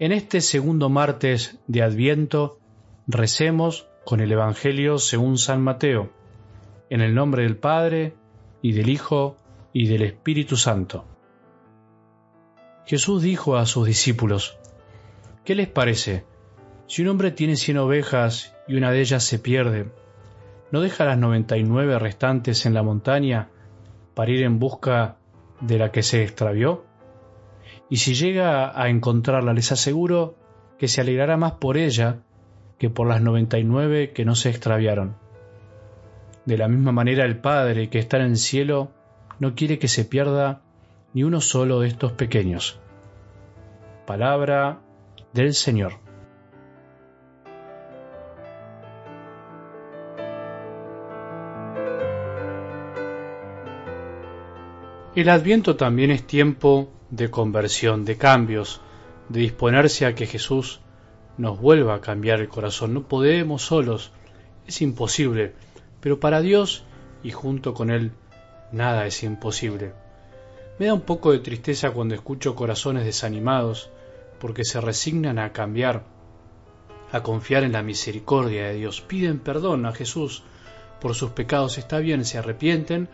En este segundo martes de Adviento recemos con el Evangelio según San Mateo, en el nombre del Padre, y del Hijo, y del Espíritu Santo. Jesús dijo a sus discípulos, ¿Qué les parece? Si un hombre tiene cien ovejas y una de ellas se pierde, ¿no deja las noventa y nueve restantes en la montaña para ir en busca de la que se extravió? Y si llega a encontrarla, les aseguro que se alegrará más por ella que por las noventa y nueve que no se extraviaron. De la misma manera el Padre que está en el cielo no quiere que se pierda ni uno solo de estos pequeños. Palabra del Señor. El adviento también es tiempo de conversión, de cambios, de disponerse a que Jesús nos vuelva a cambiar el corazón. No podemos solos, es imposible, pero para Dios y junto con Él nada es imposible. Me da un poco de tristeza cuando escucho corazones desanimados porque se resignan a cambiar, a confiar en la misericordia de Dios. Piden perdón a Jesús por sus pecados, está bien, se arrepienten,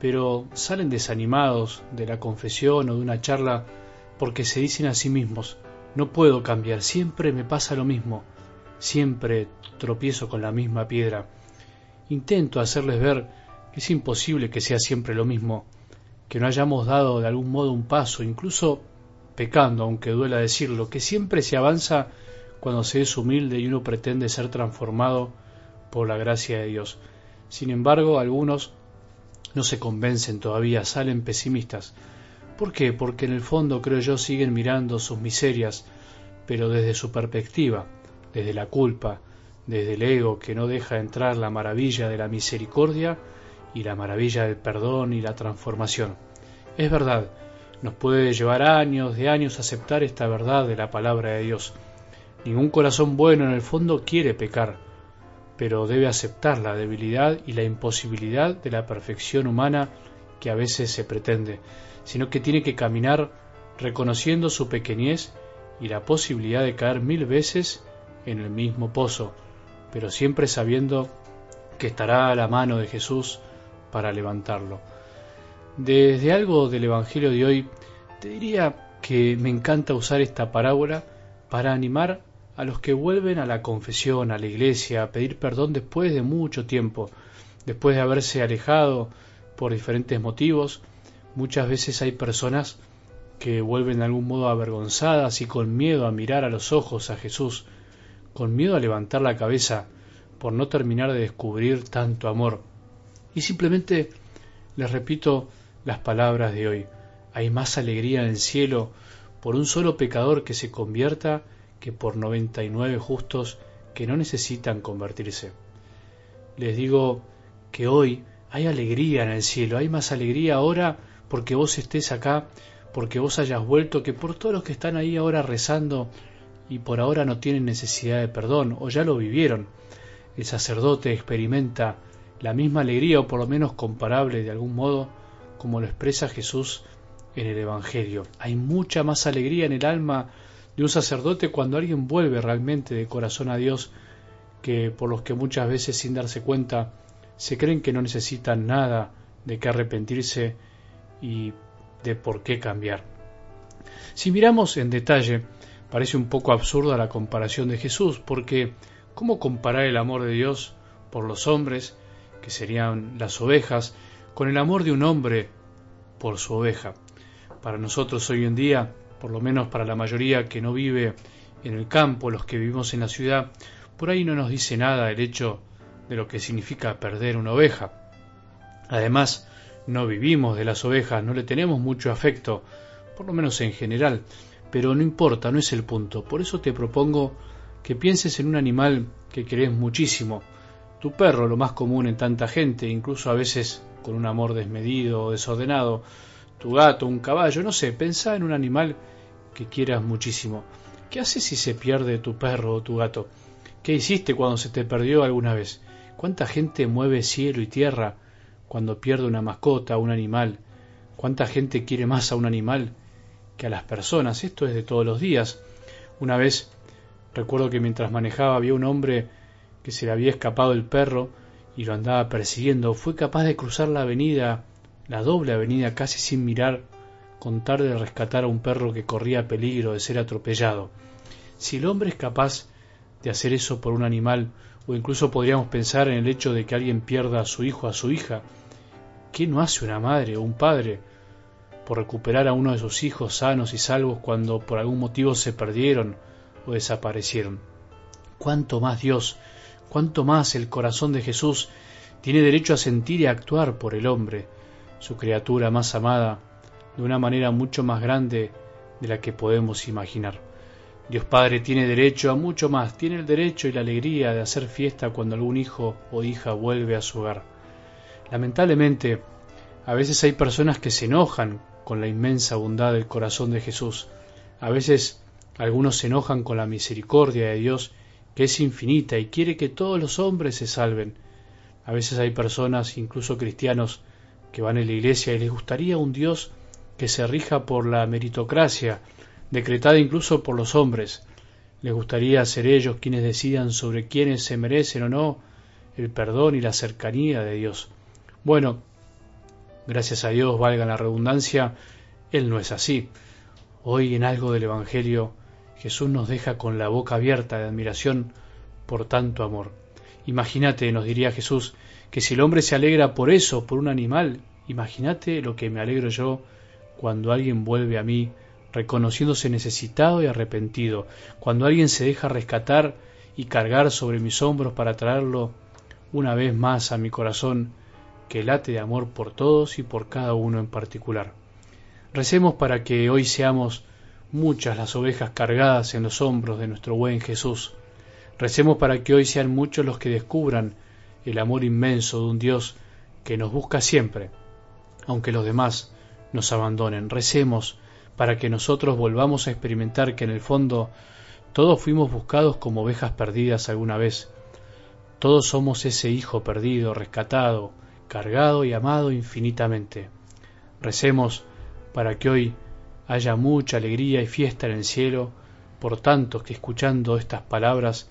pero salen desanimados de la confesión o de una charla porque se dicen a sí mismos, no puedo cambiar, siempre me pasa lo mismo, siempre tropiezo con la misma piedra. Intento hacerles ver que es imposible que sea siempre lo mismo, que no hayamos dado de algún modo un paso, incluso pecando, aunque duela decirlo, que siempre se avanza cuando se es humilde y uno pretende ser transformado por la gracia de Dios. Sin embargo, algunos no se convencen todavía, salen pesimistas. ¿Por qué? Porque en el fondo, creo yo, siguen mirando sus miserias, pero desde su perspectiva, desde la culpa, desde el ego que no deja entrar la maravilla de la misericordia y la maravilla del perdón y la transformación. Es verdad, nos puede llevar años de años aceptar esta verdad de la palabra de Dios. Ningún corazón bueno en el fondo quiere pecar, pero debe aceptar la debilidad y la imposibilidad de la perfección humana que a veces se pretende, sino que tiene que caminar reconociendo su pequeñez y la posibilidad de caer mil veces en el mismo pozo, pero siempre sabiendo que estará a la mano de Jesús para levantarlo. Desde algo del Evangelio de hoy, te diría que me encanta usar esta parábola para animar a los que vuelven a la confesión, a la iglesia, a pedir perdón después de mucho tiempo, después de haberse alejado por diferentes motivos. Muchas veces hay personas que vuelven de algún modo avergonzadas y con miedo a mirar a los ojos a Jesús, con miedo a levantar la cabeza por no terminar de descubrir tanto amor. Y simplemente les repito las palabras de hoy. Hay más alegría en el cielo por un solo pecador que se convierta que por noventa y nueve justos que no necesitan convertirse. Les digo que hoy hay alegría en el cielo, hay más alegría ahora porque vos estés acá, porque vos hayas vuelto, que por todos los que están ahí ahora rezando y por ahora no tienen necesidad de perdón o ya lo vivieron. El sacerdote experimenta la misma alegría o por lo menos comparable de algún modo como lo expresa Jesús en el Evangelio. Hay mucha más alegría en el alma de un sacerdote cuando alguien vuelve realmente de corazón a Dios que por los que muchas veces sin darse cuenta se creen que no necesitan nada de qué arrepentirse y de por qué cambiar. Si miramos en detalle, parece un poco absurda la comparación de Jesús, porque ¿cómo comparar el amor de Dios por los hombres, que serían las ovejas, con el amor de un hombre por su oveja? Para nosotros hoy en día por lo menos para la mayoría que no vive en el campo, los que vivimos en la ciudad, por ahí no nos dice nada el hecho de lo que significa perder una oveja. Además, no vivimos de las ovejas, no le tenemos mucho afecto, por lo menos en general, pero no importa, no es el punto. Por eso te propongo que pienses en un animal que querés muchísimo, tu perro, lo más común en tanta gente, incluso a veces con un amor desmedido o desordenado, tu gato, un caballo, no sé, pensá en un animal que quieras muchísimo. ¿Qué haces si se pierde tu perro o tu gato? ¿Qué hiciste cuando se te perdió alguna vez? ¿Cuánta gente mueve cielo y tierra cuando pierde una mascota, un animal? ¿Cuánta gente quiere más a un animal que a las personas? Esto es de todos los días. Una vez recuerdo que mientras manejaba había un hombre que se le había escapado el perro y lo andaba persiguiendo. Fue capaz de cruzar la avenida, la doble avenida, casi sin mirar, con tal de rescatar a un perro que corría peligro de ser atropellado. Si el hombre es capaz de hacer eso por un animal, o incluso podríamos pensar en el hecho de que alguien pierda a su hijo o a su hija, ¿qué no hace una madre o un padre por recuperar a uno de sus hijos sanos y salvos cuando por algún motivo se perdieron o desaparecieron? ¿Cuánto más Dios, cuánto más el corazón de Jesús tiene derecho a sentir y a actuar por el hombre, su criatura más amada, de una manera mucho más grande de la que podemos imaginar? Dios Padre tiene derecho a mucho más, tiene el derecho y la alegría de hacer fiesta cuando algún hijo o hija vuelve a su hogar. Lamentablemente, a veces hay personas que se enojan con la inmensa bondad del corazón de Jesús. A veces algunos se enojan con la misericordia de Dios, que es infinita y quiere que todos los hombres se salven. A veces hay personas, incluso cristianos, que van a la iglesia y les gustaría un Dios que se rija por la meritocracia, decretada incluso por los hombres. Les gustaría ser ellos quienes decidan sobre quienes se merecen o no el perdón y la cercanía de Dios. Bueno, gracias a Dios, valga la redundancia, Él no es así. Hoy en algo del Evangelio Jesús nos deja con la boca abierta de admiración por tanto amor. Imagínate, nos diría Jesús, que si el hombre se alegra por eso, por un animal, imagínate lo que me alegro yo cuando alguien vuelve a mí reconociéndose necesitado y arrepentido, cuando alguien se deja rescatar y cargar sobre mis hombros para traerlo una vez más a mi corazón que late de amor por todos y por cada uno en particular. Recemos para que hoy seamos muchas las ovejas cargadas en los hombros de nuestro buen Jesús. Recemos para que hoy sean muchos los que descubran el amor inmenso de un Dios que nos busca siempre, aunque los demás nos abandonen. Recemos para que nosotros volvamos a experimentar que en el fondo todos fuimos buscados como ovejas perdidas alguna vez. Todos somos ese hijo perdido, rescatado, cargado y amado infinitamente. Recemos para que hoy haya mucha alegría y fiesta en el cielo por tantos que escuchando estas palabras